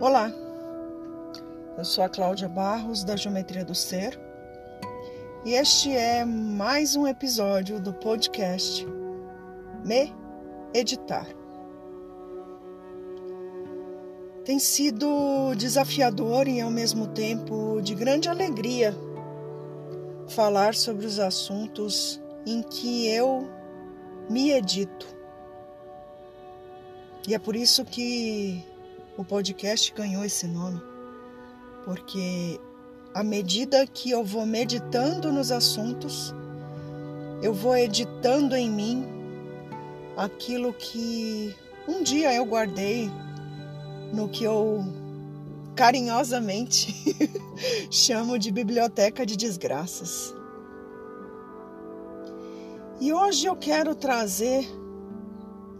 Olá, eu sou a Cláudia Barros da Geometria do Ser e este é mais um episódio do podcast Me Editar. Tem sido desafiador e ao mesmo tempo de grande alegria falar sobre os assuntos em que eu me edito. E é por isso que o podcast ganhou esse nome, porque à medida que eu vou meditando nos assuntos, eu vou editando em mim aquilo que um dia eu guardei no que eu carinhosamente chamo de biblioteca de desgraças. E hoje eu quero trazer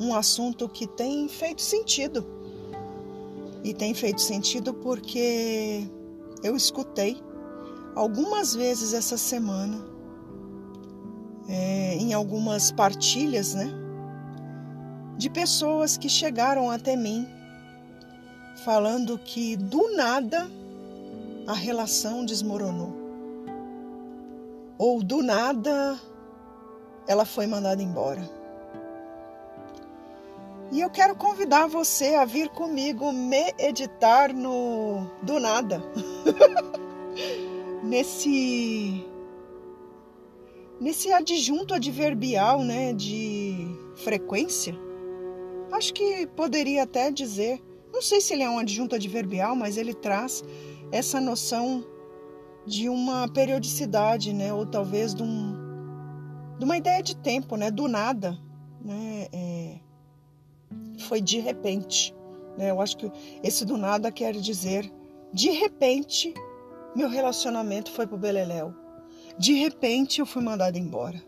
um assunto que tem feito sentido. E tem feito sentido porque eu escutei algumas vezes essa semana, é, em algumas partilhas, né? De pessoas que chegaram até mim falando que do nada a relação desmoronou. Ou do nada ela foi mandada embora. E eu quero convidar você a vir comigo me editar no do nada. nesse nesse adjunto adverbial, né, de frequência. Acho que poderia até dizer, não sei se ele é um adjunto adverbial, mas ele traz essa noção de uma periodicidade, né, ou talvez de, um, de uma ideia de tempo, né, do nada, né, é, foi de repente, né, eu acho que esse do nada quer dizer de repente meu relacionamento foi pro beleléu. De repente eu fui mandada embora.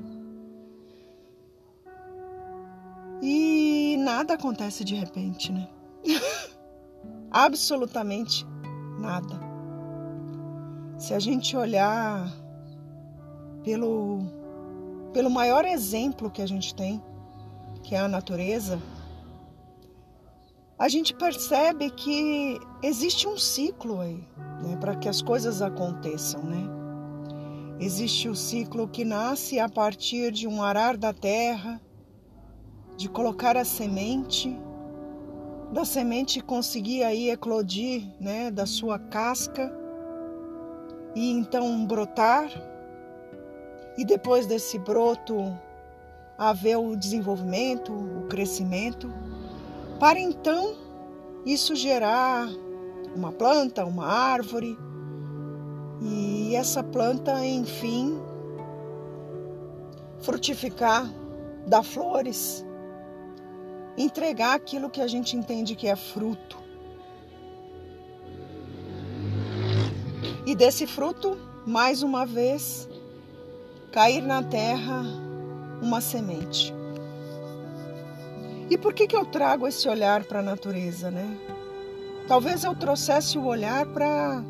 E nada acontece de repente, né? Absolutamente nada. Se a gente olhar pelo, pelo maior exemplo que a gente tem, que é a natureza, a gente percebe que existe um ciclo aí, né, para que as coisas aconteçam, né? Existe o ciclo que nasce a partir de um arar da terra, de colocar a semente, da semente conseguir aí eclodir, né, da sua casca e então brotar, e depois desse broto haver o desenvolvimento, o crescimento para então isso gerar uma planta, uma árvore, e essa planta, enfim, frutificar, dar flores, entregar aquilo que a gente entende que é fruto. E desse fruto, mais uma vez, cair na terra uma semente. E por que, que eu trago esse olhar para a natureza, né? Talvez eu trouxesse o olhar para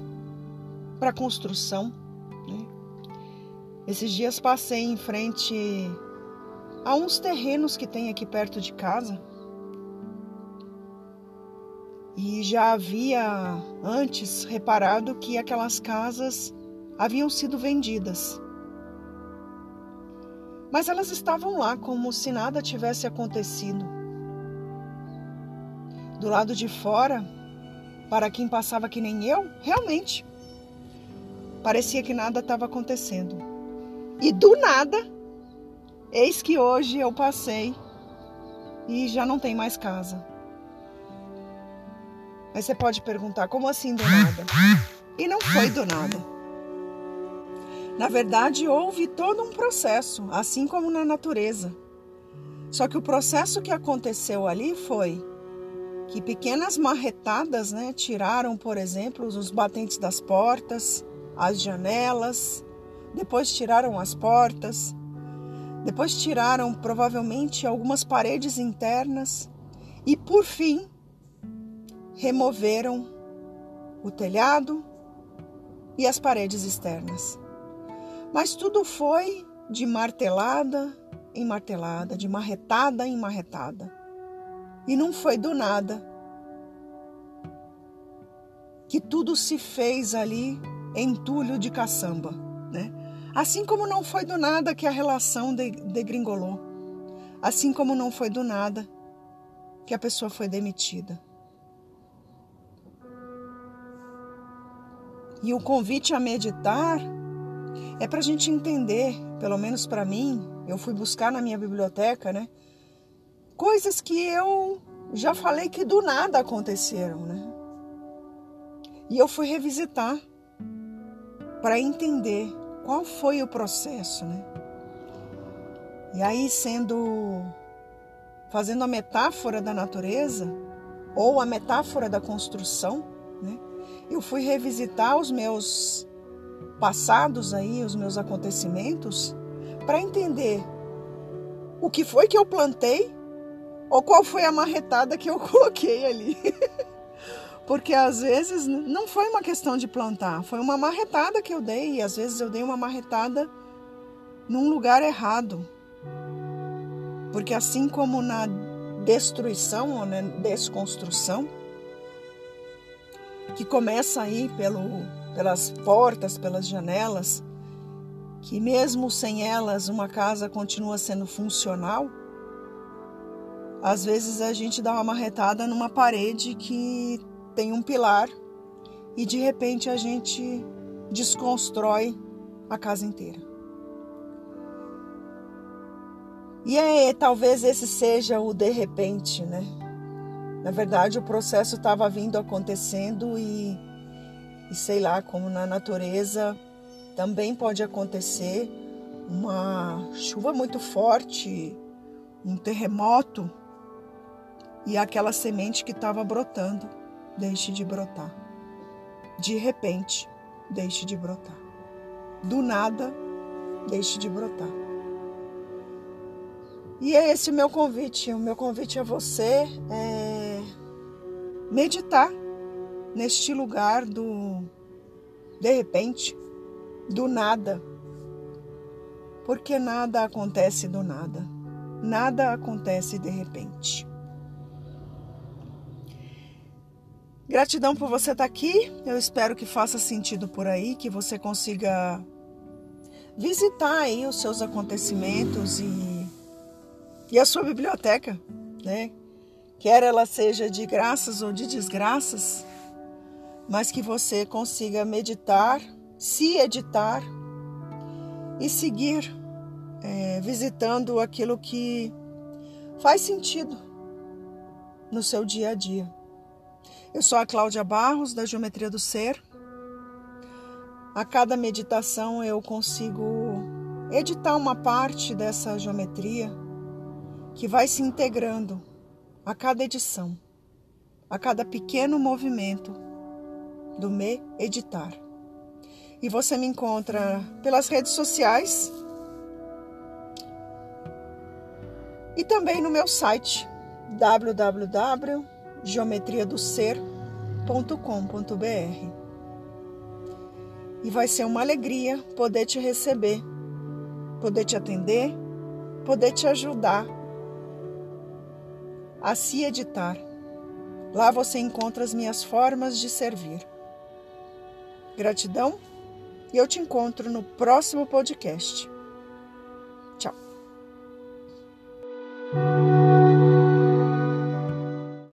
a construção. Né? Esses dias passei em frente a uns terrenos que tem aqui perto de casa. E já havia antes reparado que aquelas casas haviam sido vendidas. Mas elas estavam lá como se nada tivesse acontecido. Do lado de fora, para quem passava que nem eu, realmente parecia que nada estava acontecendo. E do nada, eis que hoje eu passei e já não tem mais casa. Aí você pode perguntar, como assim do nada? E não foi do nada. Na verdade, houve todo um processo, assim como na natureza. Só que o processo que aconteceu ali foi que pequenas marretadas né, tiraram, por exemplo, os batentes das portas, as janelas, depois tiraram as portas, depois tiraram provavelmente algumas paredes internas e, por fim, removeram o telhado e as paredes externas. Mas tudo foi de martelada em martelada, de marretada em marretada. E não foi do nada que tudo se fez ali entulho de caçamba, né? Assim como não foi do nada que a relação degringolou, assim como não foi do nada que a pessoa foi demitida. E o convite a meditar é para a gente entender, pelo menos para mim, eu fui buscar na minha biblioteca, né? Coisas que eu já falei que do nada aconteceram, né? E eu fui revisitar para entender qual foi o processo, né? E aí sendo fazendo a metáfora da natureza ou a metáfora da construção, né? Eu fui revisitar os meus passados aí, os meus acontecimentos, para entender o que foi que eu plantei ou qual foi a marretada que eu coloquei ali. Porque às vezes não foi uma questão de plantar, foi uma marretada que eu dei, e às vezes eu dei uma marretada num lugar errado. Porque assim como na destruição ou na desconstrução, que começa aí pelo, pelas portas, pelas janelas, que mesmo sem elas uma casa continua sendo funcional, às vezes a gente dá uma marretada numa parede que tem um pilar e de repente a gente desconstrói a casa inteira. E é, talvez esse seja o de repente, né? Na verdade, o processo estava vindo acontecendo e, e sei lá, como na natureza também pode acontecer uma chuva muito forte, um terremoto e aquela semente que estava brotando deixe de brotar. De repente, deixe de brotar. Do nada, deixe de brotar. E é esse o meu convite. O meu convite a você é meditar neste lugar do de repente, do nada. Porque nada acontece do nada. Nada acontece de repente. Gratidão por você estar aqui. Eu espero que faça sentido por aí, que você consiga visitar aí os seus acontecimentos e, e a sua biblioteca, né? Quer ela seja de graças ou de desgraças, mas que você consiga meditar, se editar e seguir é, visitando aquilo que faz sentido no seu dia a dia. Eu sou a Cláudia Barros, da Geometria do Ser. A cada meditação eu consigo editar uma parte dessa geometria que vai se integrando a cada edição, a cada pequeno movimento do me editar. E você me encontra pelas redes sociais e também no meu site www geometriadoser.com.br. E vai ser uma alegria poder te receber, poder te atender, poder te ajudar a se editar. Lá você encontra as minhas formas de servir. Gratidão e eu te encontro no próximo podcast.